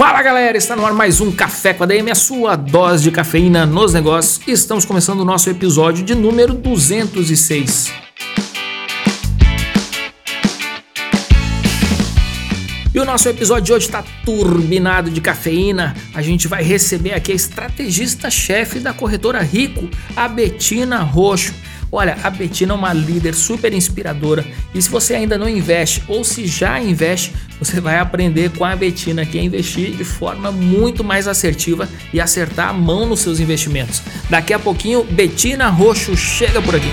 Fala galera, está no ar mais um Café com a DM, a sua dose de cafeína nos negócios. Estamos começando o nosso episódio de número 206. E o nosso episódio de hoje está turbinado de cafeína. A gente vai receber aqui a estrategista-chefe da corretora Rico, a Betina Roxo. Olha, a Betina é uma líder super inspiradora e se você ainda não investe ou se já investe, você vai aprender com a Betina que é investir de forma muito mais assertiva e acertar a mão nos seus investimentos. Daqui a pouquinho, Betina Roxo chega por aqui.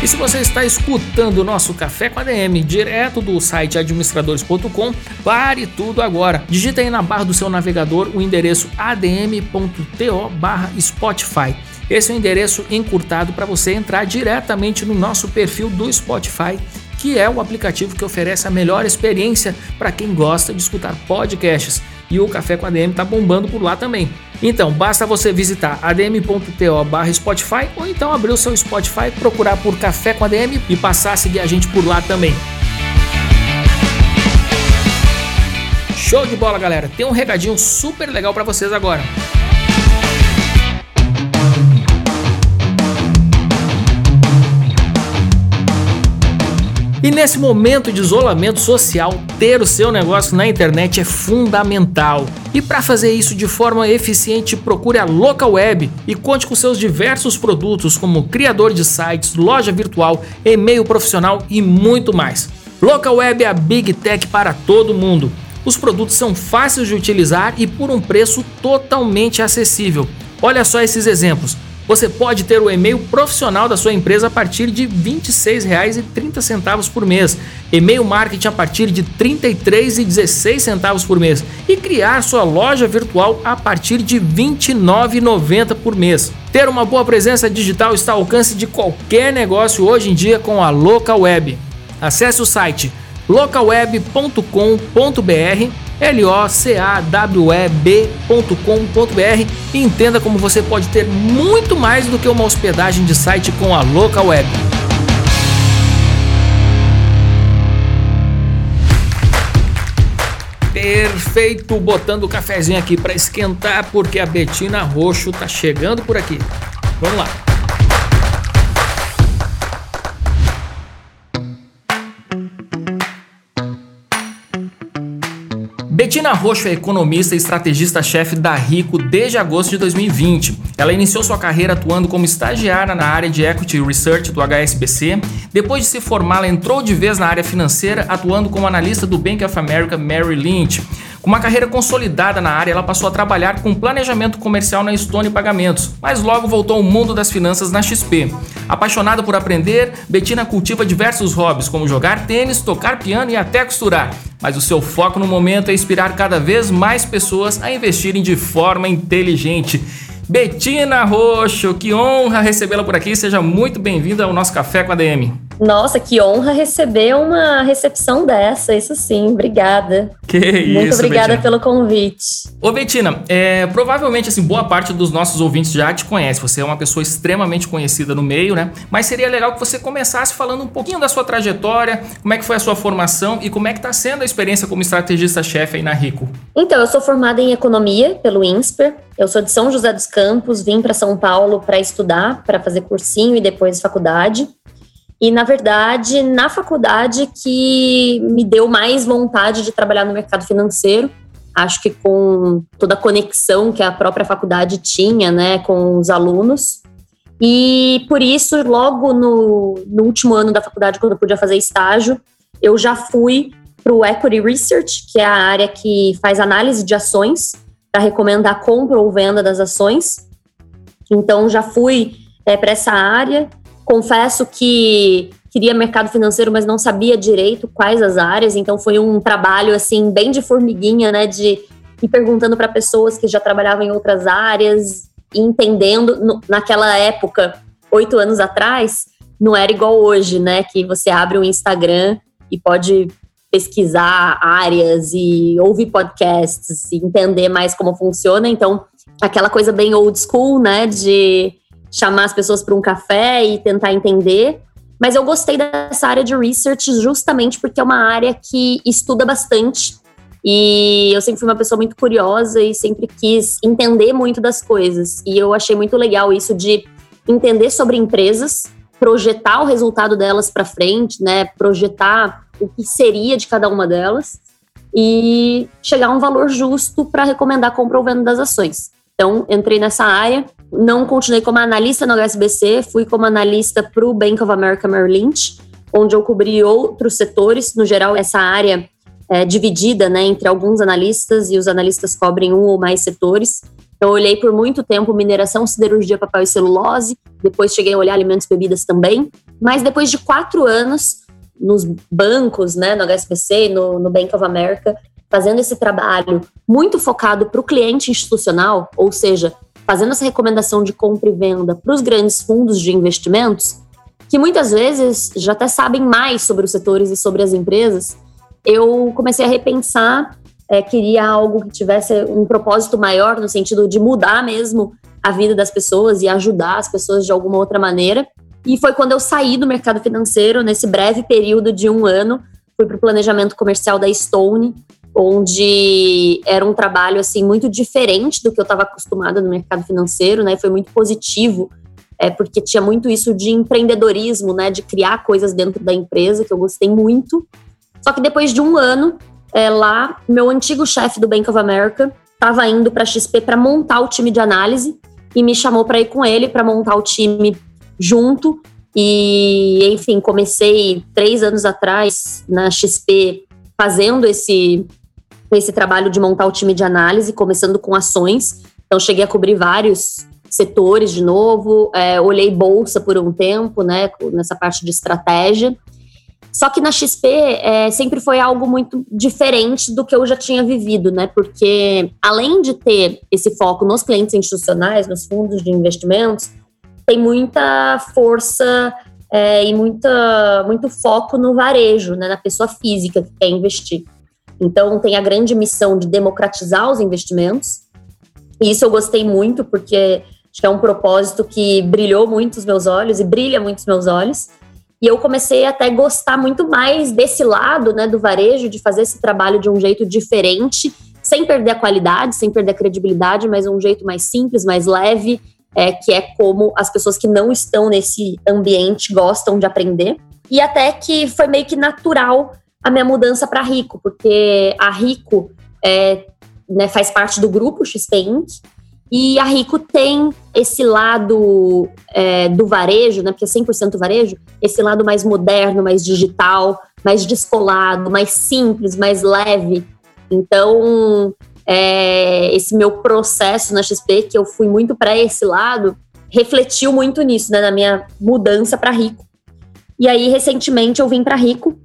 E se você está escutando o nosso Café com a DM direto do site administradores.com, pare tudo agora. Digita aí na barra do seu navegador o endereço adm.to/spotify. Esse é o endereço encurtado para você entrar diretamente no nosso perfil do Spotify, que é o aplicativo que oferece a melhor experiência para quem gosta de escutar podcasts. E o Café com a DM está bombando por lá também. Então, basta você visitar adm.to Spotify ou então abrir o seu Spotify, procurar por Café com ADM e passar a seguir a gente por lá também. Show de bola, galera! Tem um recadinho super legal para vocês agora. E nesse momento de isolamento social, ter o seu negócio na internet é fundamental. E para fazer isso de forma eficiente, procure a Local Web e conte com seus diversos produtos como criador de sites, loja virtual, e-mail profissional e muito mais. Local Web é a Big Tech para todo mundo. Os produtos são fáceis de utilizar e por um preço totalmente acessível. Olha só esses exemplos. Você pode ter o e-mail profissional da sua empresa a partir de R$ 26,30 por mês, e-mail marketing a partir de R$ 33,16 por mês e criar sua loja virtual a partir de R$ 29,90 por mês. Ter uma boa presença digital está ao alcance de qualquer negócio hoje em dia com a Local Web. Acesse o site localweb.com.br locaweb.com.br e entenda como você pode ter muito mais do que uma hospedagem de site com a Local Web. Perfeito, botando o cafezinho aqui para esquentar porque a Betina Roxo tá chegando por aqui. Vamos lá. Betina Roxo é economista e estrategista-chefe da Rico desde agosto de 2020. Ela iniciou sua carreira atuando como estagiária na área de Equity Research do HSBC. Depois de se formar, ela entrou de vez na área financeira, atuando como analista do Bank of America Merrill Lynch. Com uma carreira consolidada na área, ela passou a trabalhar com planejamento comercial na Stone Pagamentos, mas logo voltou ao mundo das finanças na XP. Apaixonada por aprender, Betina cultiva diversos hobbies, como jogar tênis, tocar piano e até costurar. Mas o seu foco no momento é inspirar cada vez mais pessoas a investirem de forma inteligente. Betina Roxo, que honra recebê-la por aqui. Seja muito bem-vinda ao nosso Café com a DM. Nossa, que honra receber uma recepção dessa, isso sim, obrigada. Que isso, Muito obrigada Betina. pelo convite. Ô Betina, é, provavelmente assim, boa parte dos nossos ouvintes já te conhece, você é uma pessoa extremamente conhecida no meio, né? Mas seria legal que você começasse falando um pouquinho da sua trajetória, como é que foi a sua formação e como é que está sendo a experiência como estrategista-chefe aí na Rico. Então, eu sou formada em economia pelo INSPER, eu sou de São José dos Campos, vim para São Paulo para estudar, para fazer cursinho e depois faculdade. E, na verdade, na faculdade que me deu mais vontade de trabalhar no mercado financeiro. Acho que com toda a conexão que a própria faculdade tinha né, com os alunos. E por isso, logo no, no último ano da faculdade, quando eu podia fazer estágio, eu já fui para o Equity Research, que é a área que faz análise de ações, para recomendar compra ou venda das ações. Então, já fui é, para essa área Confesso que queria mercado financeiro, mas não sabia direito quais as áreas, então foi um trabalho assim bem de formiguinha, né, de e perguntando para pessoas que já trabalhavam em outras áreas, e entendendo no, naquela época, oito anos atrás, não era igual hoje, né? Que você abre um Instagram e pode pesquisar áreas e ouvir podcasts e entender mais como funciona. Então, aquela coisa bem old school, né? De chamar as pessoas para um café e tentar entender. Mas eu gostei dessa área de research justamente porque é uma área que estuda bastante. E eu sempre fui uma pessoa muito curiosa e sempre quis entender muito das coisas. E eu achei muito legal isso de entender sobre empresas, projetar o resultado delas para frente, né? Projetar o que seria de cada uma delas e chegar a um valor justo para recomendar compra ou venda das ações. Então, entrei nessa área, não continuei como analista no HSBC, fui como analista para o Bank of America Merrill Lynch, onde eu cobri outros setores. No geral, essa área é dividida né, entre alguns analistas e os analistas cobrem um ou mais setores. Então, eu olhei por muito tempo mineração, siderurgia, papel e celulose. Depois cheguei a olhar alimentos e bebidas também. Mas depois de quatro anos nos bancos, né, no HSBC, no, no Bank of America, fazendo esse trabalho muito focado para o cliente institucional, ou seja, fazendo essa recomendação de compra e venda para os grandes fundos de investimentos, que muitas vezes já até sabem mais sobre os setores e sobre as empresas, eu comecei a repensar, é, queria algo que tivesse um propósito maior, no sentido de mudar mesmo a vida das pessoas e ajudar as pessoas de alguma outra maneira. E foi quando eu saí do mercado financeiro, nesse breve período de um ano, fui para o planejamento comercial da Stone, onde era um trabalho assim muito diferente do que eu estava acostumada no mercado financeiro, né? Foi muito positivo, é, porque tinha muito isso de empreendedorismo, né? De criar coisas dentro da empresa que eu gostei muito. Só que depois de um ano é, lá, meu antigo chefe do Bank of America estava indo para a XP para montar o time de análise e me chamou para ir com ele para montar o time junto. E, enfim, comecei três anos atrás na XP fazendo esse esse trabalho de montar o time de análise, começando com ações. Então, cheguei a cobrir vários setores de novo, é, olhei bolsa por um tempo, né, nessa parte de estratégia. Só que na XP é, sempre foi algo muito diferente do que eu já tinha vivido, né? Porque além de ter esse foco nos clientes institucionais, nos fundos de investimentos, tem muita força é, e muita, muito foco no varejo, né? Na pessoa física que quer investir. Então, tem a grande missão de democratizar os investimentos. E isso eu gostei muito, porque acho que é um propósito que brilhou muito os meus olhos e brilha muito os meus olhos. E eu comecei até a gostar muito mais desse lado, né, do varejo, de fazer esse trabalho de um jeito diferente, sem perder a qualidade, sem perder a credibilidade, mas um jeito mais simples, mais leve, é, que é como as pessoas que não estão nesse ambiente gostam de aprender. E até que foi meio que natural a minha mudança para Rico, porque a Rico é, né, faz parte do grupo XP Inc. E a Rico tem esse lado é, do varejo, né, porque é 100% varejo, esse lado mais moderno, mais digital, mais descolado, mais simples, mais leve. Então, é, esse meu processo na XP, que eu fui muito para esse lado, refletiu muito nisso, né, na minha mudança para Rico. E aí, recentemente, eu vim para Rico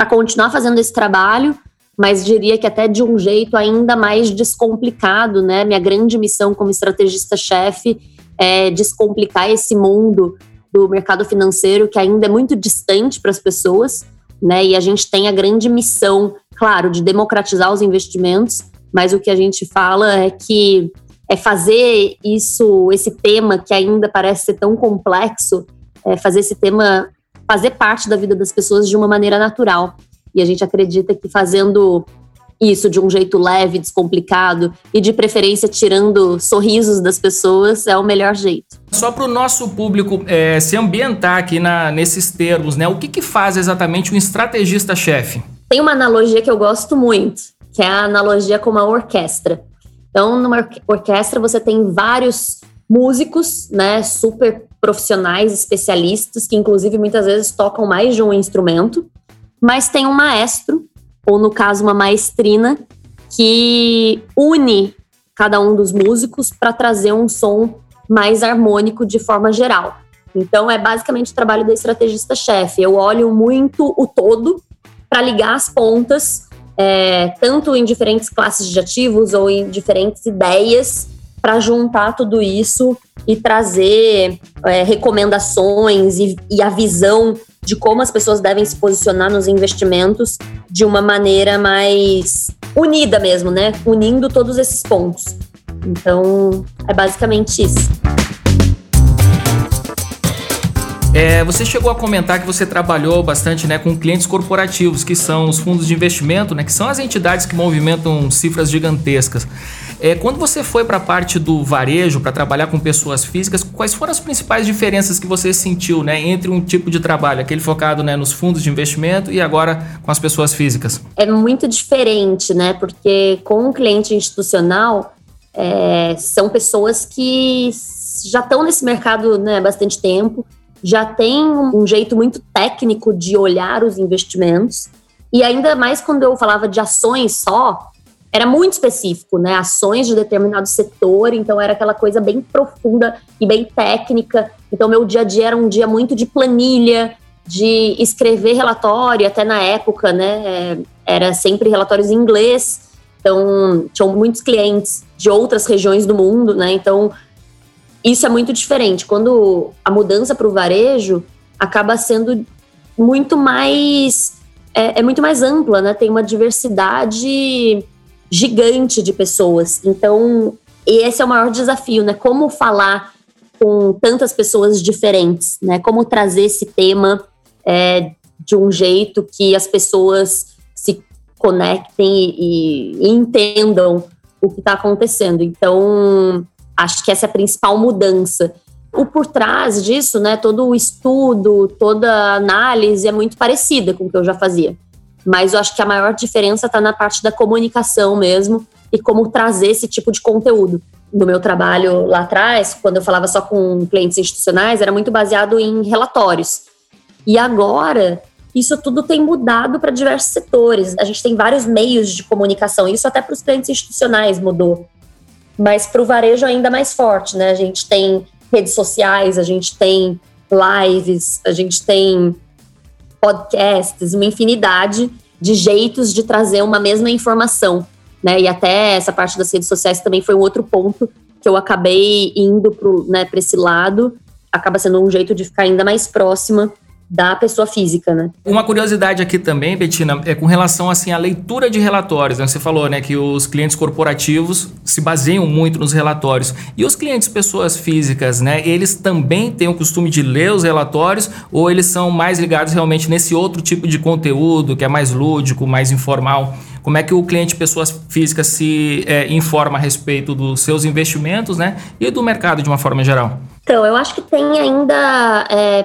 para continuar fazendo esse trabalho, mas diria que até de um jeito ainda mais descomplicado, né? Minha grande missão como estrategista-chefe é descomplicar esse mundo do mercado financeiro que ainda é muito distante para as pessoas, né? E a gente tem a grande missão, claro, de democratizar os investimentos, mas o que a gente fala é que é fazer isso, esse tema que ainda parece ser tão complexo, é fazer esse tema fazer parte da vida das pessoas de uma maneira natural. E a gente acredita que fazendo isso de um jeito leve, descomplicado e de preferência tirando sorrisos das pessoas é o melhor jeito. Só para o nosso público é, se ambientar aqui na, nesses termos, né? O que, que faz exatamente um estrategista-chefe? Tem uma analogia que eu gosto muito, que é a analogia com uma orquestra. Então, numa orquestra você tem vários músicos, né, super profissionais, especialistas, que inclusive muitas vezes tocam mais de um instrumento, mas tem um maestro, ou no caso uma maestrina, que une cada um dos músicos para trazer um som mais harmônico de forma geral. Então é basicamente o trabalho da estrategista-chefe. Eu olho muito o todo para ligar as pontas é, tanto em diferentes classes de ativos ou em diferentes ideias, para juntar tudo isso e trazer é, recomendações e, e a visão de como as pessoas devem se posicionar nos investimentos de uma maneira mais unida mesmo, né? Unindo todos esses pontos. Então, é basicamente isso. É, você chegou a comentar que você trabalhou bastante né, com clientes corporativos, que são os fundos de investimento, né, que são as entidades que movimentam cifras gigantescas. É, quando você foi para a parte do varejo, para trabalhar com pessoas físicas, quais foram as principais diferenças que você sentiu né, entre um tipo de trabalho, aquele focado né, nos fundos de investimento e agora com as pessoas físicas? É muito diferente, né? Porque com o cliente institucional, é, são pessoas que já estão nesse mercado né, há bastante tempo, já tem um jeito muito técnico de olhar os investimentos. E ainda mais quando eu falava de ações só, era muito específico, né? Ações de determinado setor, então era aquela coisa bem profunda e bem técnica. Então, meu dia a dia era um dia muito de planilha, de escrever relatório, até na época, né? É, era sempre relatórios em inglês. Então, tinham muitos clientes de outras regiões do mundo, né? Então, isso é muito diferente. Quando a mudança para o varejo acaba sendo muito mais é, é, muito mais ampla, né? Tem uma diversidade gigante de pessoas. Então, esse é o maior desafio, né? Como falar com tantas pessoas diferentes, né? Como trazer esse tema é, de um jeito que as pessoas se conectem e, e entendam o que está acontecendo. Então, Acho que essa é a principal mudança. O por trás disso, né, todo o estudo, toda a análise é muito parecida com o que eu já fazia. Mas eu acho que a maior diferença está na parte da comunicação mesmo e como trazer esse tipo de conteúdo. No meu trabalho lá atrás, quando eu falava só com clientes institucionais, era muito baseado em relatórios. E agora, isso tudo tem mudado para diversos setores. A gente tem vários meios de comunicação, isso até para os clientes institucionais mudou mas para o varejo ainda mais forte, né? A gente tem redes sociais, a gente tem lives, a gente tem podcasts, uma infinidade de jeitos de trazer uma mesma informação, né? E até essa parte das redes sociais também foi um outro ponto que eu acabei indo para né, esse lado, acaba sendo um jeito de ficar ainda mais próxima da pessoa física, né? Uma curiosidade aqui também, Betina, é com relação assim à leitura de relatórios. Né? Você falou, né, que os clientes corporativos se baseiam muito nos relatórios e os clientes pessoas físicas, né? Eles também têm o costume de ler os relatórios ou eles são mais ligados realmente nesse outro tipo de conteúdo que é mais lúdico, mais informal? Como é que o cliente pessoas físicas se é, informa a respeito dos seus investimentos, né, e do mercado de uma forma geral? Então, eu acho que tem ainda é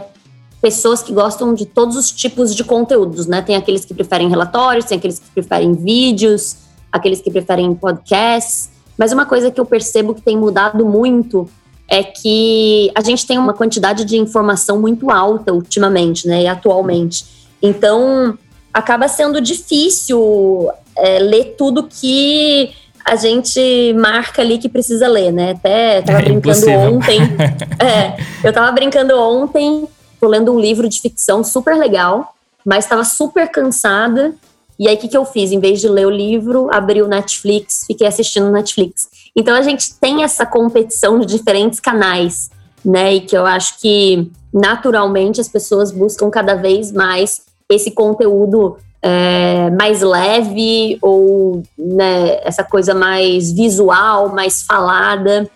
pessoas que gostam de todos os tipos de conteúdos, né? Tem aqueles que preferem relatórios, tem aqueles que preferem vídeos, aqueles que preferem podcasts. Mas uma coisa que eu percebo que tem mudado muito é que a gente tem uma quantidade de informação muito alta ultimamente, né? E atualmente. Então, acaba sendo difícil é, ler tudo que a gente marca ali que precisa ler, né? Até tava é brincando impossível. ontem. é, eu tava brincando ontem tô lendo um livro de ficção super legal, mas estava super cansada. E aí, o que, que eu fiz? Em vez de ler o livro, abri o Netflix, fiquei assistindo Netflix. Então, a gente tem essa competição de diferentes canais, né? E que eu acho que, naturalmente, as pessoas buscam cada vez mais esse conteúdo é, mais leve ou né, essa coisa mais visual, mais falada.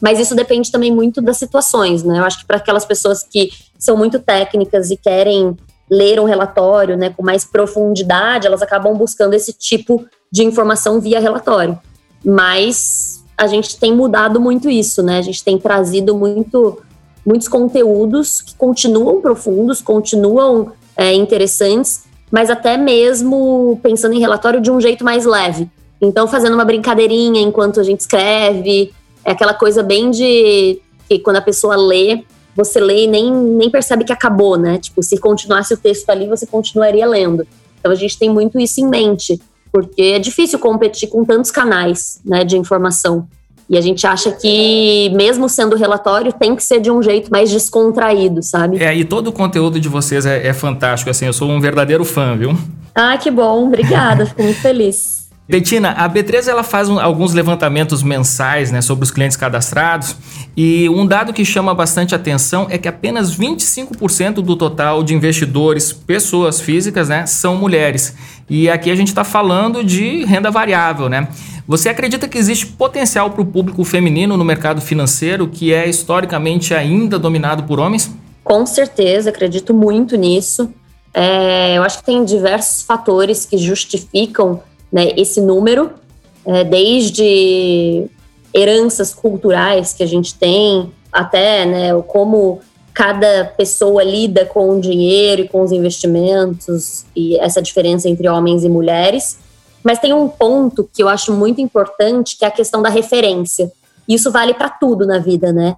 Mas isso depende também muito das situações, né? Eu acho que para aquelas pessoas que são muito técnicas e querem ler um relatório né, com mais profundidade, elas acabam buscando esse tipo de informação via relatório. Mas a gente tem mudado muito isso, né? A gente tem trazido muito, muitos conteúdos que continuam profundos, continuam é, interessantes, mas até mesmo pensando em relatório de um jeito mais leve. Então, fazendo uma brincadeirinha enquanto a gente escreve, é aquela coisa bem de que quando a pessoa lê, você lê e nem, nem percebe que acabou, né? Tipo, se continuasse o texto ali, você continuaria lendo. Então a gente tem muito isso em mente, porque é difícil competir com tantos canais né, de informação. E a gente acha que, mesmo sendo relatório, tem que ser de um jeito mais descontraído, sabe? É, e todo o conteúdo de vocês é, é fantástico, assim, eu sou um verdadeiro fã, viu? Ah, que bom, obrigada, fico muito feliz. Betina, a B3 ela faz um, alguns levantamentos mensais né, sobre os clientes cadastrados e um dado que chama bastante atenção é que apenas 25% do total de investidores, pessoas físicas, né, são mulheres. E aqui a gente está falando de renda variável, né? Você acredita que existe potencial para o público feminino no mercado financeiro que é historicamente ainda dominado por homens? Com certeza, acredito muito nisso. É, eu acho que tem diversos fatores que justificam né, esse número, é, desde heranças culturais que a gente tem, até né, como cada pessoa lida com o dinheiro e com os investimentos e essa diferença entre homens e mulheres. Mas tem um ponto que eu acho muito importante, que é a questão da referência. Isso vale para tudo na vida, né?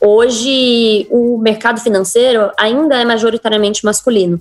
Hoje, o mercado financeiro ainda é majoritariamente masculino.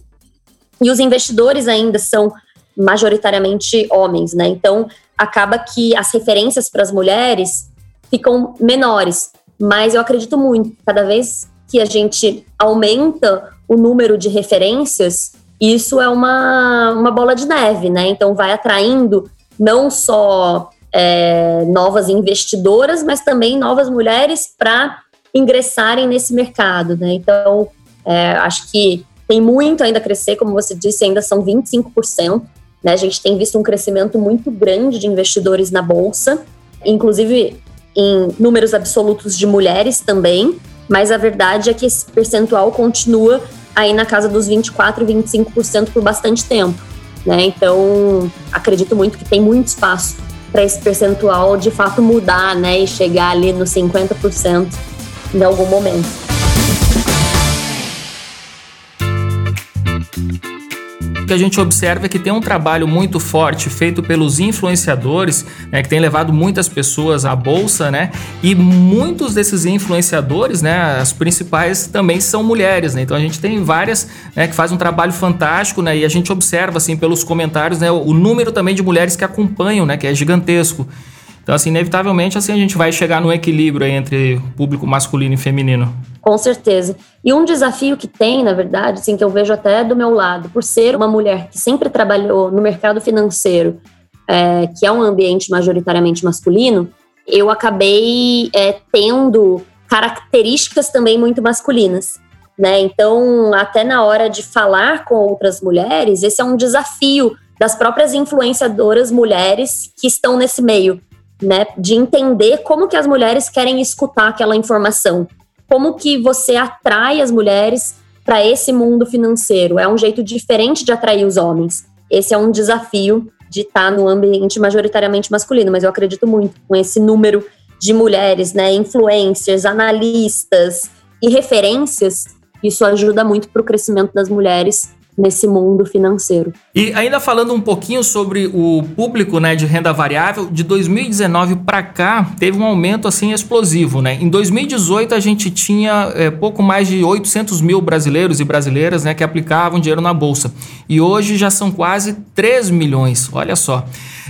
E os investidores ainda são majoritariamente homens, né? Então, acaba que as referências para as mulheres ficam menores. Mas eu acredito muito cada vez que a gente aumenta o número de referências, isso é uma, uma bola de neve, né? Então, vai atraindo não só é, novas investidoras, mas também novas mulheres para ingressarem nesse mercado, né? Então, é, acho que tem muito ainda a crescer, como você disse, ainda são 25%. Né? A gente tem visto um crescimento muito grande de investidores na bolsa, inclusive em números absolutos de mulheres também, mas a verdade é que esse percentual continua aí na casa dos 24, 25% por bastante tempo. Né? Então, acredito muito que tem muito espaço para esse percentual de fato mudar né? e chegar ali nos 50% em algum momento. Que a gente observa é que tem um trabalho muito forte feito pelos influenciadores, né, que tem levado muitas pessoas à bolsa, né? E muitos desses influenciadores, né, as principais também são mulheres, né? Então a gente tem várias, né, que fazem um trabalho fantástico, né? E a gente observa assim pelos comentários, né, o número também de mulheres que acompanham, né, que é gigantesco. Então, assim, inevitavelmente, assim, a gente vai chegar no equilíbrio entre público masculino e feminino. Com certeza. E um desafio que tem, na verdade, assim, que eu vejo até do meu lado, por ser uma mulher que sempre trabalhou no mercado financeiro, é, que é um ambiente majoritariamente masculino, eu acabei é, tendo características também muito masculinas. Né? Então, até na hora de falar com outras mulheres, esse é um desafio das próprias influenciadoras mulheres que estão nesse meio né, de entender como que as mulheres querem escutar aquela informação, como que você atrai as mulheres para esse mundo financeiro. É um jeito diferente de atrair os homens. Esse é um desafio de estar tá no ambiente majoritariamente masculino, mas eu acredito muito com esse número de mulheres, né, influencers, analistas e referências, isso ajuda muito para o crescimento das mulheres nesse mundo financeiro. E ainda falando um pouquinho sobre o público né, de renda variável, de 2019 para cá teve um aumento assim explosivo. Né? Em 2018 a gente tinha é, pouco mais de 800 mil brasileiros e brasileiras né, que aplicavam dinheiro na Bolsa. E hoje já são quase 3 milhões, olha só.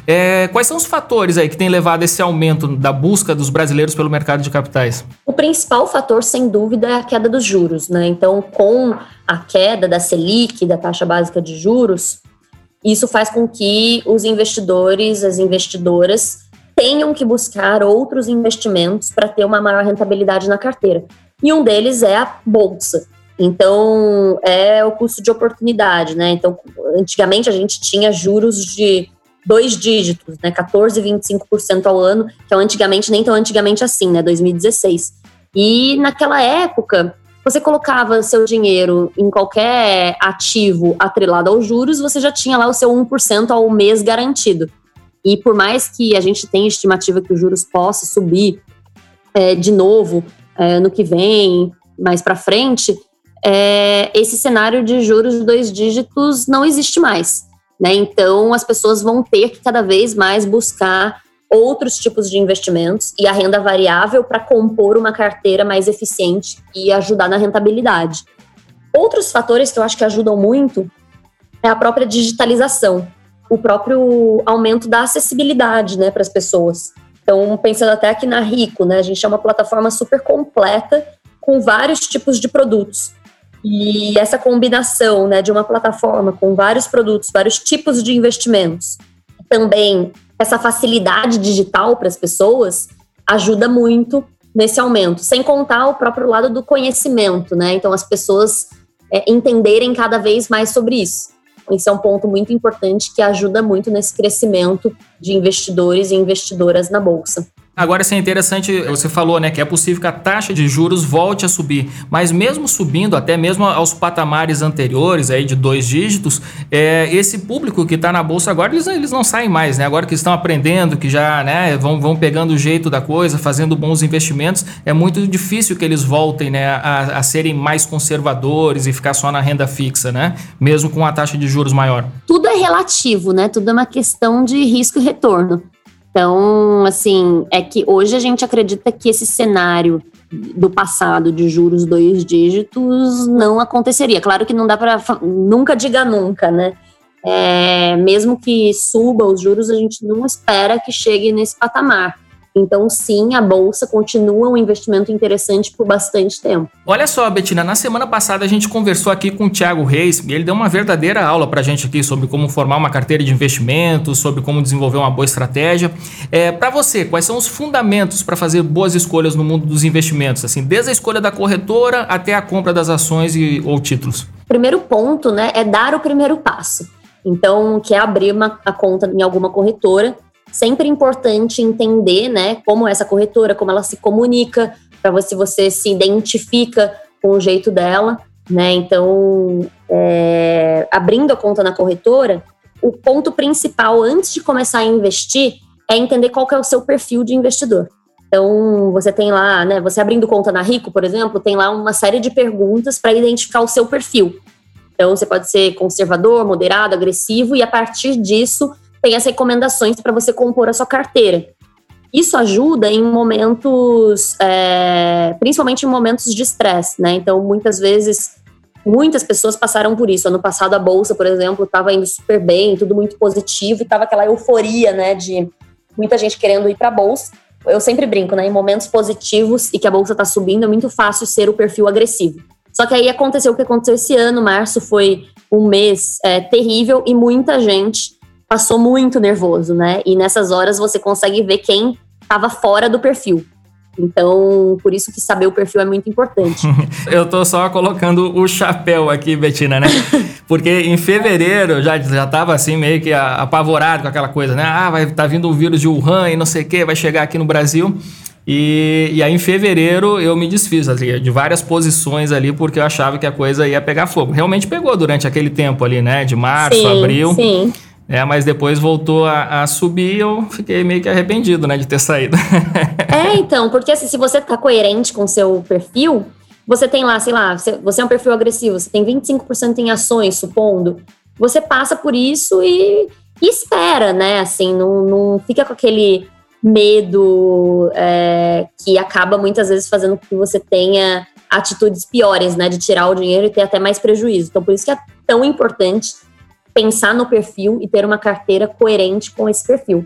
É, quais são os fatores aí que têm levado esse aumento da busca dos brasileiros pelo mercado de capitais? O principal fator, sem dúvida, é a queda dos juros. Né? Então, com a queda da Selic, da taxa básica de juros, isso faz com que os investidores, as investidoras, tenham que buscar outros investimentos para ter uma maior rentabilidade na carteira. E um deles é a bolsa. Então, é o custo de oportunidade, né? Então, antigamente a gente tinha juros de dois dígitos, né, 14, 25% ao ano, que é antigamente nem tão antigamente assim, né, 2016. E naquela época, você colocava seu dinheiro em qualquer ativo atrelado aos juros, você já tinha lá o seu 1% ao mês garantido. E por mais que a gente tenha estimativa que os juros possa subir é, de novo é, no que vem, mais para frente, é, esse cenário de juros de dois dígitos não existe mais. Né? Então, as pessoas vão ter que cada vez mais buscar outros tipos de investimentos e a renda variável para compor uma carteira mais eficiente e ajudar na rentabilidade. Outros fatores que eu acho que ajudam muito é a própria digitalização, o próprio aumento da acessibilidade né, para as pessoas. Então, pensando até aqui na Rico, né, a gente é uma plataforma super completa com vários tipos de produtos. E essa combinação né, de uma plataforma com vários produtos, vários tipos de investimentos, também essa facilidade digital para as pessoas, ajuda muito nesse aumento. Sem contar o próprio lado do conhecimento, né? Então, as pessoas é, entenderem cada vez mais sobre isso. Esse é um ponto muito importante que ajuda muito nesse crescimento de investidores e investidoras na Bolsa. Agora, isso é interessante, você falou, né, que é possível que a taxa de juros volte a subir, mas mesmo subindo, até mesmo aos patamares anteriores, aí de dois dígitos, é, esse público que está na bolsa agora, eles, eles não saem mais, né? Agora que estão aprendendo, que já né, vão, vão pegando o jeito da coisa, fazendo bons investimentos, é muito difícil que eles voltem né, a, a serem mais conservadores e ficar só na renda fixa, né? Mesmo com a taxa de juros maior. Tudo é relativo, né? Tudo é uma questão de risco e retorno. Então, assim, é que hoje a gente acredita que esse cenário do passado de juros dois dígitos não aconteceria. Claro que não dá para nunca diga nunca, né? É, mesmo que suba os juros, a gente não espera que chegue nesse patamar. Então, sim, a bolsa continua um investimento interessante por bastante tempo. Olha só, Betina, na semana passada a gente conversou aqui com o Thiago Reis e ele deu uma verdadeira aula para a gente aqui sobre como formar uma carteira de investimentos, sobre como desenvolver uma boa estratégia. É, para você, quais são os fundamentos para fazer boas escolhas no mundo dos investimentos, assim, desde a escolha da corretora até a compra das ações e, ou títulos? Primeiro ponto, né, é dar o primeiro passo. Então, que é abrir uma, a conta em alguma corretora sempre importante entender, né, como essa corretora, como ela se comunica, para se você se identifica com o jeito dela, né? Então, é, abrindo a conta na corretora, o ponto principal antes de começar a investir é entender qual é o seu perfil de investidor. Então, você tem lá, né, você abrindo conta na Rico, por exemplo, tem lá uma série de perguntas para identificar o seu perfil. Então, você pode ser conservador, moderado, agressivo, e a partir disso, tem as recomendações para você compor a sua carteira. Isso ajuda em momentos, é, principalmente em momentos de estresse, né? Então, muitas vezes, muitas pessoas passaram por isso. Ano passado, a bolsa, por exemplo, estava indo super bem, tudo muito positivo, e estava aquela euforia, né, de muita gente querendo ir para a bolsa. Eu sempre brinco, né? Em momentos positivos e que a bolsa está subindo, é muito fácil ser o perfil agressivo. Só que aí aconteceu o que aconteceu esse ano, março foi um mês é, terrível e muita gente passou muito nervoso, né? E nessas horas você consegue ver quem estava fora do perfil. Então, por isso que saber o perfil é muito importante. eu tô só colocando o chapéu aqui, Betina, né? Porque em fevereiro já, já tava assim, meio que apavorado com aquela coisa, né? Ah, vai tá vindo o vírus de Wuhan e não sei o que, vai chegar aqui no Brasil. E, e aí em fevereiro eu me desfiz assim, de várias posições ali, porque eu achava que a coisa ia pegar fogo. Realmente pegou durante aquele tempo ali, né? De março, sim, abril. Sim. É, mas depois voltou a, a subir e eu fiquei meio que arrependido, né, de ter saído. é, então, porque assim, se você tá coerente com o seu perfil, você tem lá, sei lá, você é um perfil agressivo, você tem 25% em ações, supondo, você passa por isso e, e espera, né, assim, não, não fica com aquele medo é, que acaba muitas vezes fazendo com que você tenha atitudes piores, né, de tirar o dinheiro e ter até mais prejuízo. Então, por isso que é tão importante pensar no perfil e ter uma carteira coerente com esse perfil.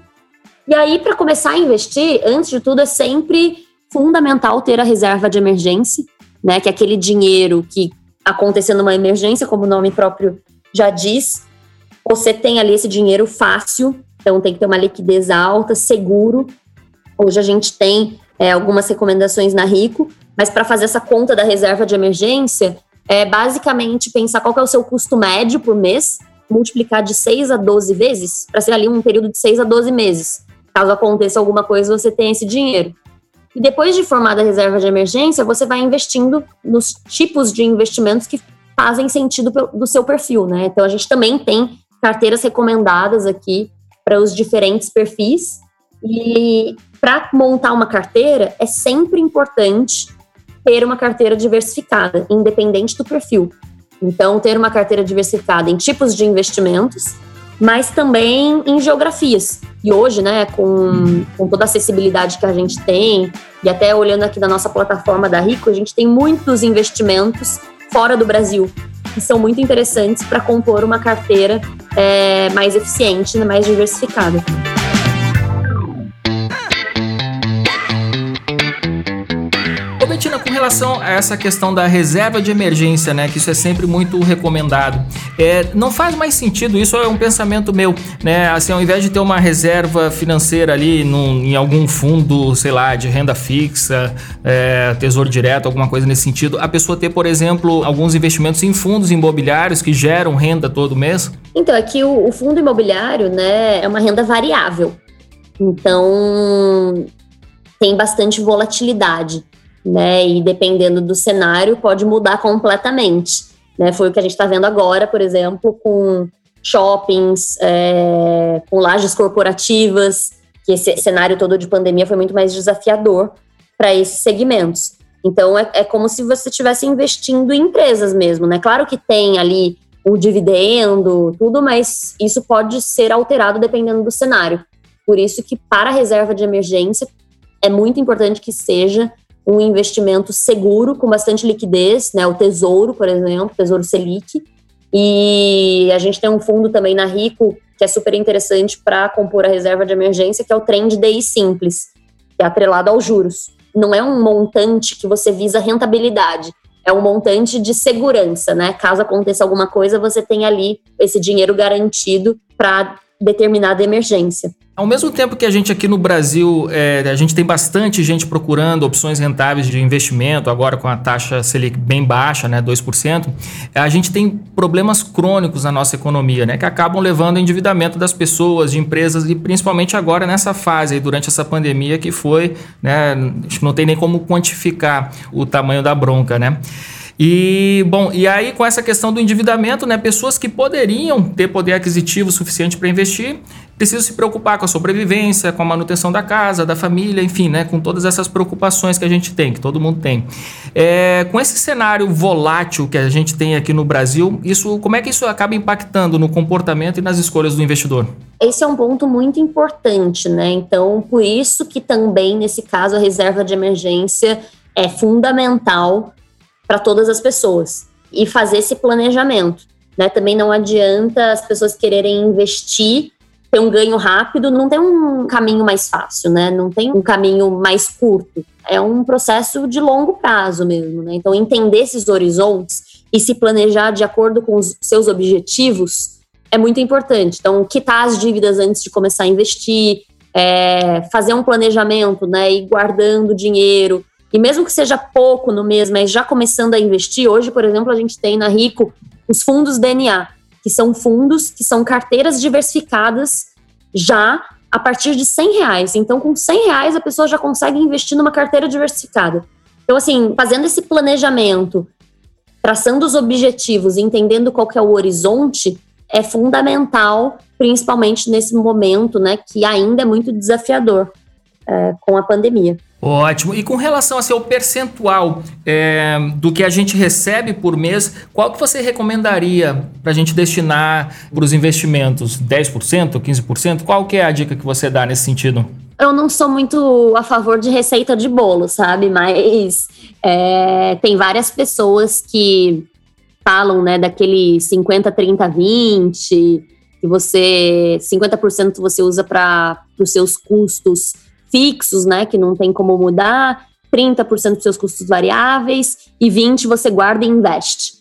E aí, para começar a investir, antes de tudo, é sempre fundamental ter a reserva de emergência, né? Que é aquele dinheiro que acontecendo uma emergência, como o nome próprio já diz, você tem ali esse dinheiro fácil, então tem que ter uma liquidez alta, seguro. Hoje a gente tem é, algumas recomendações na Rico, mas para fazer essa conta da reserva de emergência, é basicamente pensar qual é o seu custo médio por mês multiplicar de 6 a 12 vezes, para ser ali um período de 6 a 12 meses. Caso aconteça alguma coisa, você tem esse dinheiro. E depois de formada a reserva de emergência, você vai investindo nos tipos de investimentos que fazem sentido do seu perfil, né? Então a gente também tem carteiras recomendadas aqui para os diferentes perfis. E para montar uma carteira, é sempre importante ter uma carteira diversificada, independente do perfil. Então, ter uma carteira diversificada em tipos de investimentos, mas também em geografias. E hoje, né, com, com toda a acessibilidade que a gente tem, e até olhando aqui na nossa plataforma da Rico, a gente tem muitos investimentos fora do Brasil, que são muito interessantes para compor uma carteira é, mais eficiente, mais diversificada. Relação a essa questão da reserva de emergência, né, que isso é sempre muito recomendado, é, não faz mais sentido, isso é um pensamento meu, né, assim, ao invés de ter uma reserva financeira ali num, em algum fundo, sei lá, de renda fixa, é, tesouro direto, alguma coisa nesse sentido, a pessoa ter, por exemplo, alguns investimentos em fundos imobiliários que geram renda todo mês? Então, aqui é o, o fundo imobiliário, né, é uma renda variável. Então, tem bastante volatilidade, né? E dependendo do cenário, pode mudar completamente. Né? Foi o que a gente está vendo agora, por exemplo, com shoppings, é, com lajes corporativas, que esse cenário todo de pandemia foi muito mais desafiador para esses segmentos. Então, é, é como se você estivesse investindo em empresas mesmo, né? Claro que tem ali o dividendo, tudo, mas isso pode ser alterado dependendo do cenário. Por isso que para a reserva de emergência é muito importante que seja um investimento seguro, com bastante liquidez, né? O Tesouro, por exemplo, Tesouro Selic. E a gente tem um fundo também na Rico que é super interessante para compor a reserva de emergência, que é o Trend DI Simples, que é atrelado aos juros. Não é um montante que você visa rentabilidade, é um montante de segurança, né? Caso aconteça alguma coisa, você tem ali esse dinheiro garantido para determinada emergência. Ao mesmo tempo que a gente aqui no Brasil, é, a gente tem bastante gente procurando opções rentáveis de investimento, agora com a taxa Selic bem baixa, né, 2%, a gente tem problemas crônicos na nossa economia, né, que acabam levando ao endividamento das pessoas, de empresas e principalmente agora nessa fase, aí, durante essa pandemia que foi, né, não tem nem como quantificar o tamanho da bronca, né. E, bom, e aí com essa questão do endividamento, né, pessoas que poderiam ter poder aquisitivo suficiente para investir, precisam se preocupar com a sobrevivência, com a manutenção da casa, da família, enfim, né, com todas essas preocupações que a gente tem, que todo mundo tem. É, com esse cenário volátil que a gente tem aqui no Brasil, isso, como é que isso acaba impactando no comportamento e nas escolhas do investidor? Esse é um ponto muito importante, né? Então, por isso que também nesse caso a reserva de emergência é fundamental para todas as pessoas e fazer esse planejamento. Né? Também não adianta as pessoas quererem investir, ter um ganho rápido, não tem um caminho mais fácil, né? Não tem um caminho mais curto. É um processo de longo prazo mesmo, né? Então, entender esses horizontes e se planejar de acordo com os seus objetivos é muito importante. Então, quitar as dívidas antes de começar a investir, é, fazer um planejamento, né? Ir guardando dinheiro, e mesmo que seja pouco no mês, mas já começando a investir, hoje, por exemplo, a gente tem na Rico os fundos DNA, que são fundos que são carteiras diversificadas já a partir de 100 reais. Então, com 100 reais, a pessoa já consegue investir numa carteira diversificada. Então, assim, fazendo esse planejamento, traçando os objetivos, entendendo qual que é o horizonte, é fundamental, principalmente nesse momento, né, que ainda é muito desafiador é, com a pandemia. Ótimo. E com relação ao percentual é, do que a gente recebe por mês, qual que você recomendaria para a gente destinar para os investimentos? 10%, 15%? Qual que é a dica que você dá nesse sentido? Eu não sou muito a favor de receita de bolo, sabe? Mas é, tem várias pessoas que falam, né, daquele 50, 30, 20, que você 50% você usa para os seus custos fixos, né, que não tem como mudar, 30% dos seus custos variáveis e 20% você guarda e investe.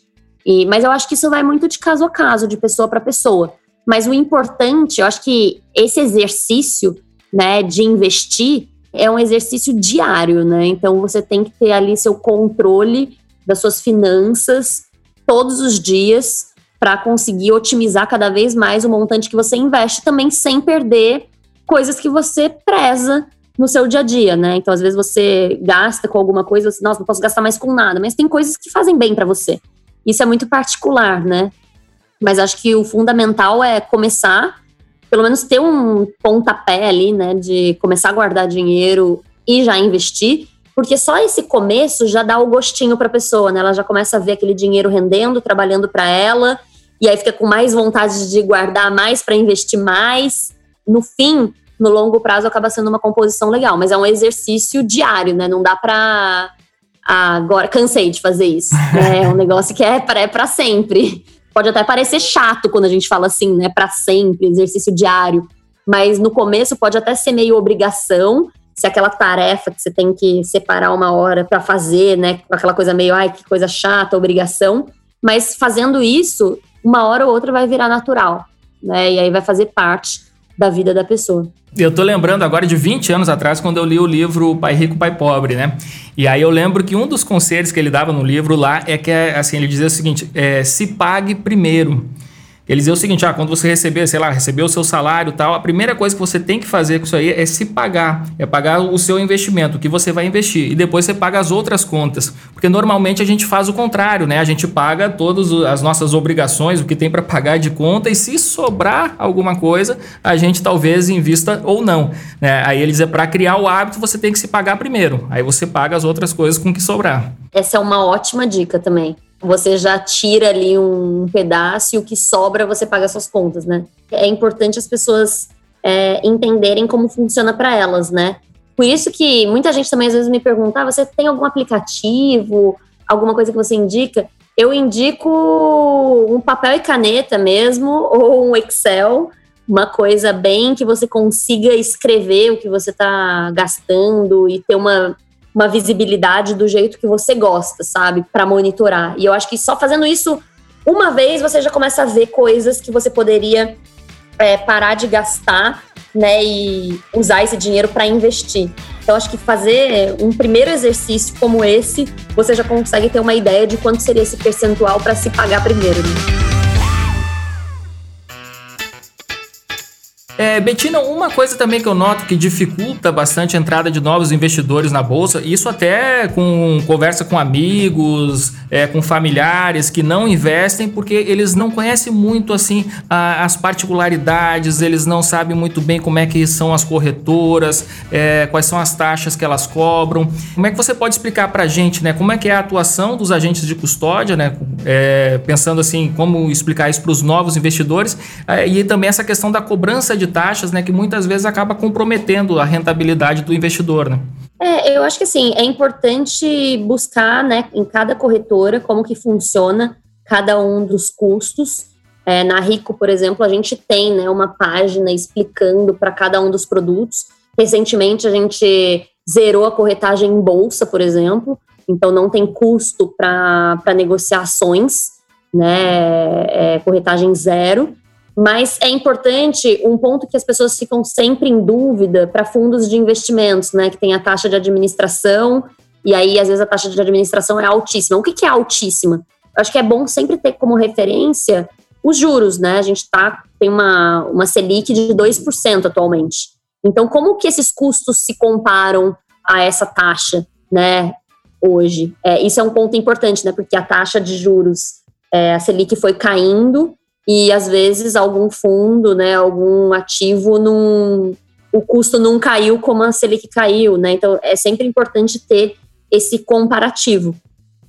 E, mas eu acho que isso vai muito de caso a caso, de pessoa para pessoa. Mas o importante, eu acho que esse exercício, né, de investir é um exercício diário, né? Então você tem que ter ali seu controle das suas finanças todos os dias para conseguir otimizar cada vez mais o montante que você investe, também sem perder coisas que você preza no seu dia a dia, né? Então, às vezes você gasta com alguma coisa, assim, nossa, não posso gastar mais com nada, mas tem coisas que fazem bem para você. Isso é muito particular, né? Mas acho que o fundamental é começar, pelo menos ter um pontapé ali, né, de começar a guardar dinheiro e já investir, porque só esse começo já dá o gostinho para a pessoa, né? Ela já começa a ver aquele dinheiro rendendo, trabalhando para ela, e aí fica com mais vontade de guardar mais para investir mais. No fim, no longo prazo acaba sendo uma composição legal, mas é um exercício diário, né? Não dá pra. agora, cansei de fazer isso. Né? É um negócio que é para é pra sempre. Pode até parecer chato quando a gente fala assim, né? Para sempre, exercício diário. Mas no começo pode até ser meio obrigação. se aquela tarefa que você tem que separar uma hora para fazer, né, aquela coisa meio, ai, que coisa chata, obrigação, mas fazendo isso, uma hora ou outra vai virar natural, né, e aí vai fazer parte da vida da pessoa. Eu tô lembrando agora de 20 anos atrás, quando eu li o livro Pai Rico, Pai Pobre, né? E aí eu lembro que um dos conselhos que ele dava no livro lá é que, assim, ele dizia o seguinte, é, se pague primeiro. Ele dizia o seguinte: ah, quando você receber, sei lá, receber o seu salário tal, a primeira coisa que você tem que fazer com isso aí é se pagar, é pagar o seu investimento, o que você vai investir, e depois você paga as outras contas. Porque normalmente a gente faz o contrário, né? A gente paga todas as nossas obrigações, o que tem para pagar de conta, e se sobrar alguma coisa, a gente talvez invista ou não. Né? Aí ele dizia: para criar o hábito, você tem que se pagar primeiro, aí você paga as outras coisas com que sobrar. Essa é uma ótima dica também você já tira ali um pedaço e o que sobra você paga suas contas, né? É importante as pessoas é, entenderem como funciona para elas, né? Por isso que muita gente também às vezes me pergunta: ah, você tem algum aplicativo, alguma coisa que você indica? Eu indico um papel e caneta mesmo, ou um Excel, uma coisa bem que você consiga escrever o que você está gastando e ter uma uma visibilidade do jeito que você gosta, sabe? Para monitorar. E eu acho que só fazendo isso uma vez você já começa a ver coisas que você poderia é, parar de gastar, né? E usar esse dinheiro para investir. Então, acho que fazer um primeiro exercício como esse, você já consegue ter uma ideia de quanto seria esse percentual para se pagar primeiro. Né? É, Betina, uma coisa também que eu noto que dificulta bastante a entrada de novos investidores na bolsa, isso até com conversa com amigos, é, com familiares que não investem, porque eles não conhecem muito assim a, as particularidades, eles não sabem muito bem como é que são as corretoras, é, quais são as taxas que elas cobram. Como é que você pode explicar para a gente, né? Como é que é a atuação dos agentes de custódia, né? É, pensando assim, como explicar isso para os novos investidores é, e também essa questão da cobrança de taxas, né, que muitas vezes acaba comprometendo a rentabilidade do investidor, né? É, eu acho que assim, é importante buscar, né, em cada corretora como que funciona cada um dos custos. É, na Rico, por exemplo, a gente tem, né, uma página explicando para cada um dos produtos. Recentemente a gente zerou a corretagem em bolsa, por exemplo, então não tem custo para negociações, né, é, corretagem zero. Mas é importante um ponto que as pessoas ficam sempre em dúvida para fundos de investimentos, né? Que tem a taxa de administração, e aí às vezes a taxa de administração é altíssima. O que, que é altíssima? Eu acho que é bom sempre ter como referência os juros, né? A gente tá, tem uma, uma Selic de 2% atualmente. Então, como que esses custos se comparam a essa taxa, né? Hoje. É, isso é um ponto importante, né? Porque a taxa de juros, é, a Selic foi caindo e às vezes algum fundo, né, algum ativo não o custo não caiu como a Selic caiu, né? Então é sempre importante ter esse comparativo.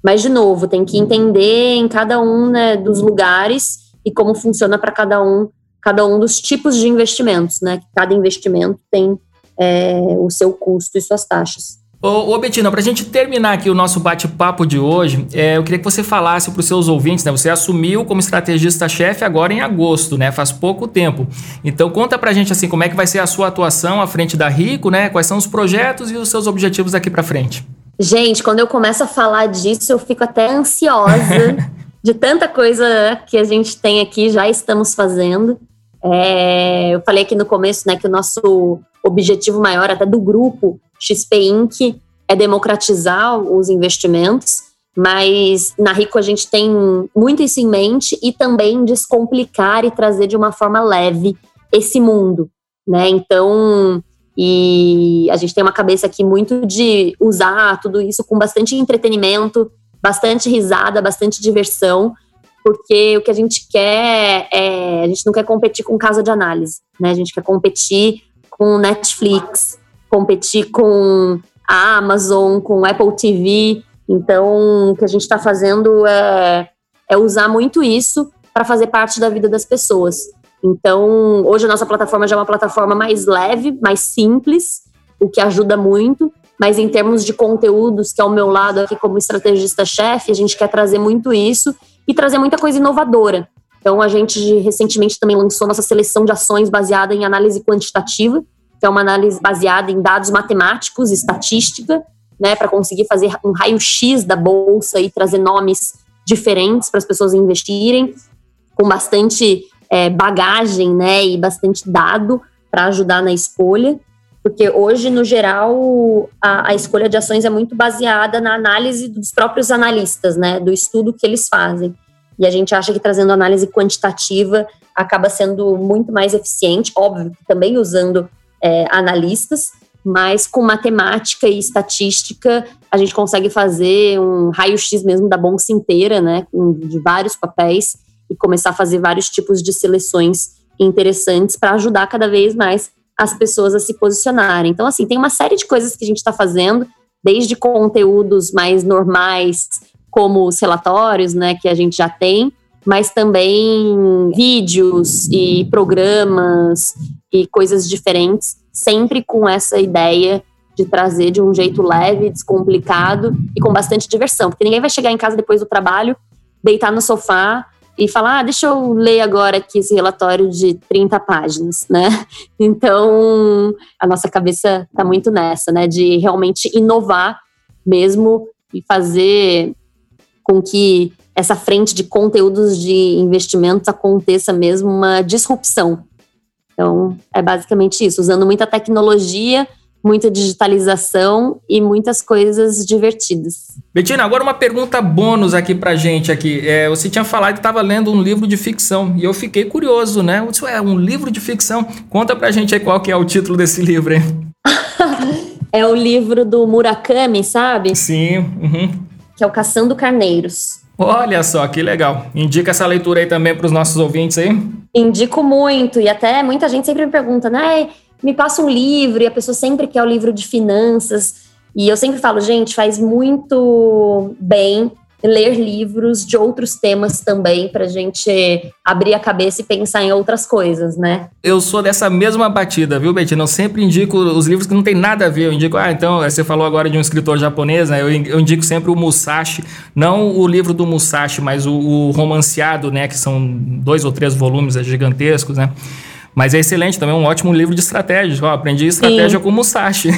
Mas de novo, tem que entender em cada um né, dos lugares e como funciona para cada um, cada um dos tipos de investimentos, né? Cada investimento tem é, o seu custo e suas taxas. Ô, ô Betina, para a gente terminar aqui o nosso bate-papo de hoje, é, eu queria que você falasse para os seus ouvintes, né? Você assumiu como estrategista-chefe agora em agosto, né? Faz pouco tempo. Então conta para a gente assim como é que vai ser a sua atuação à frente da Rico, né? Quais são os projetos e os seus objetivos daqui para frente? Gente, quando eu começo a falar disso, eu fico até ansiosa de tanta coisa que a gente tem aqui, já estamos fazendo. É, eu falei aqui no começo, né, que o nosso objetivo maior até do grupo XP Inc. é democratizar os investimentos, mas na Rico a gente tem muito isso em mente e também descomplicar e trazer de uma forma leve esse mundo, né? Então, e a gente tem uma cabeça aqui muito de usar tudo isso com bastante entretenimento, bastante risada, bastante diversão, porque o que a gente quer é, a gente não quer competir com casa de análise, né? A gente quer competir com Netflix, competir com a Amazon, com Apple TV. Então, o que a gente está fazendo é, é usar muito isso para fazer parte da vida das pessoas. Então, hoje a nossa plataforma já é uma plataforma mais leve, mais simples, o que ajuda muito. Mas em termos de conteúdos, que é o meu lado aqui como estrategista-chefe, a gente quer trazer muito isso e trazer muita coisa inovadora. Então, a gente recentemente também lançou nossa seleção de ações baseada em análise quantitativa, que é uma análise baseada em dados matemáticos, estatística, né, para conseguir fazer um raio-x da bolsa e trazer nomes diferentes para as pessoas investirem, com bastante é, bagagem, né, e bastante dado para ajudar na escolha, porque hoje, no geral, a, a, escolha de ações é muito baseada na análise dos próprios analistas, né, do estudo que eles fazem. E a gente acha que trazendo análise quantitativa acaba sendo muito mais eficiente, óbvio, também usando é, analistas, mas com matemática e estatística a gente consegue fazer um raio-x mesmo da bolsa inteira, né, de vários papéis e começar a fazer vários tipos de seleções interessantes para ajudar cada vez mais as pessoas a se posicionarem. Então, assim, tem uma série de coisas que a gente está fazendo, desde conteúdos mais normais, como os relatórios, né, que a gente já tem, mas também vídeos e programas e coisas diferentes, sempre com essa ideia de trazer de um jeito leve, descomplicado e com bastante diversão, porque ninguém vai chegar em casa depois do trabalho, deitar no sofá e falar, ah, deixa eu ler agora aqui esse relatório de 30 páginas, né? Então, a nossa cabeça está muito nessa, né, de realmente inovar mesmo e fazer com que essa frente de conteúdos de investimentos aconteça mesmo uma disrupção. Então, é basicamente isso, usando muita tecnologia muita digitalização e muitas coisas divertidas. Betina, agora uma pergunta bônus aqui pra gente aqui. É, você tinha falado que estava lendo um livro de ficção e eu fiquei curioso, né? Isso é um livro de ficção. Conta pra gente aí qual que é o título desse livro, hein? é o livro do Murakami, sabe? Sim. Uhum. Que é o Caçando Carneiros. Olha só, que legal. Indica essa leitura aí também para os nossos ouvintes aí? Indico muito, e até muita gente sempre me pergunta, né? me passa um livro, e a pessoa sempre quer o livro de finanças. E eu sempre falo, gente, faz muito bem ler livros de outros temas também, para a gente abrir a cabeça e pensar em outras coisas, né? Eu sou dessa mesma batida, viu, Betina? Eu sempre indico os livros que não tem nada a ver. Eu indico, ah, então, você falou agora de um escritor japonês, né? Eu, indico sempre o Musashi, não o livro do Musashi, mas o, o romanceado, né? Que são dois ou três volumes é gigantescos, né? Mas é excelente também, é um ótimo livro de estratégias. Eu aprendi estratégia Sim. com Musashi.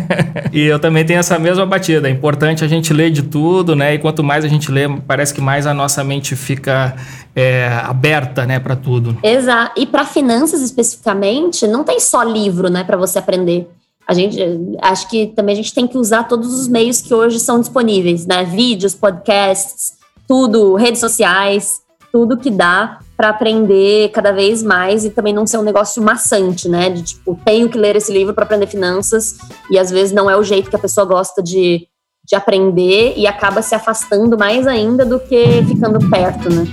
e eu também tenho essa mesma batida. É importante a gente ler de tudo, né? E quanto mais a gente lê, parece que mais a nossa mente fica é, aberta, né, para tudo. Exato. E para finanças especificamente, não tem só livro, né, para você aprender. A gente acho que também a gente tem que usar todos os meios que hoje são disponíveis, né? Vídeos, podcasts, tudo, redes sociais, tudo que dá para aprender cada vez mais e também não ser um negócio maçante, né? De tipo, tenho que ler esse livro para aprender finanças e às vezes não é o jeito que a pessoa gosta de, de aprender e acaba se afastando mais ainda do que ficando perto, né?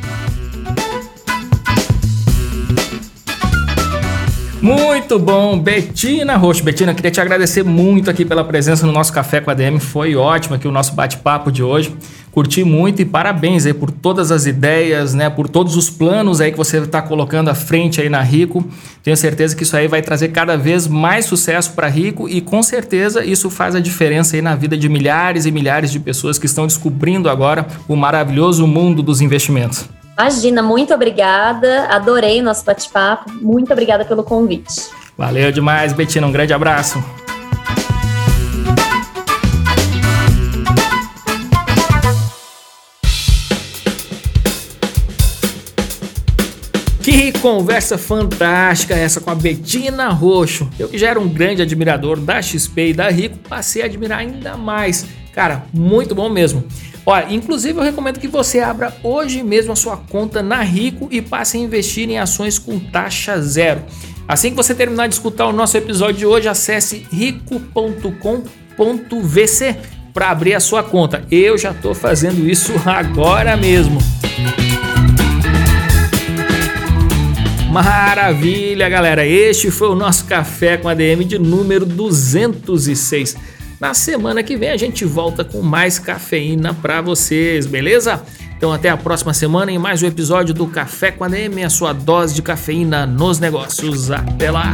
Muito bom, Betina Roxo. Betina, queria te agradecer muito aqui pela presença no nosso Café com a DM. Foi ótimo aqui o nosso bate-papo de hoje. Curti muito e parabéns aí por todas as ideias, né? Por todos os planos aí que você está colocando à frente aí na Rico. Tenho certeza que isso aí vai trazer cada vez mais sucesso para Rico e com certeza isso faz a diferença aí na vida de milhares e milhares de pessoas que estão descobrindo agora o maravilhoso mundo dos investimentos. Imagina, muito obrigada. Adorei o nosso bate-papo. Muito obrigada pelo convite. Valeu demais, Betina. Um grande abraço. Que conversa fantástica essa com a Betina Roxo. Eu que já era um grande admirador da XP e da Rico, passei a admirar ainda mais. Cara, muito bom mesmo. Olha, inclusive eu recomendo que você abra hoje mesmo a sua conta na Rico e passe a investir em ações com taxa zero. Assim que você terminar de escutar o nosso episódio de hoje, acesse rico.com.vc para abrir a sua conta. Eu já estou fazendo isso agora mesmo. Maravilha, galera! Este foi o nosso café com ADM de número 206. Na semana que vem a gente volta com mais cafeína para vocês, beleza? Então até a próxima semana em mais um episódio do Café com a DM, a sua dose de cafeína nos negócios. Até lá!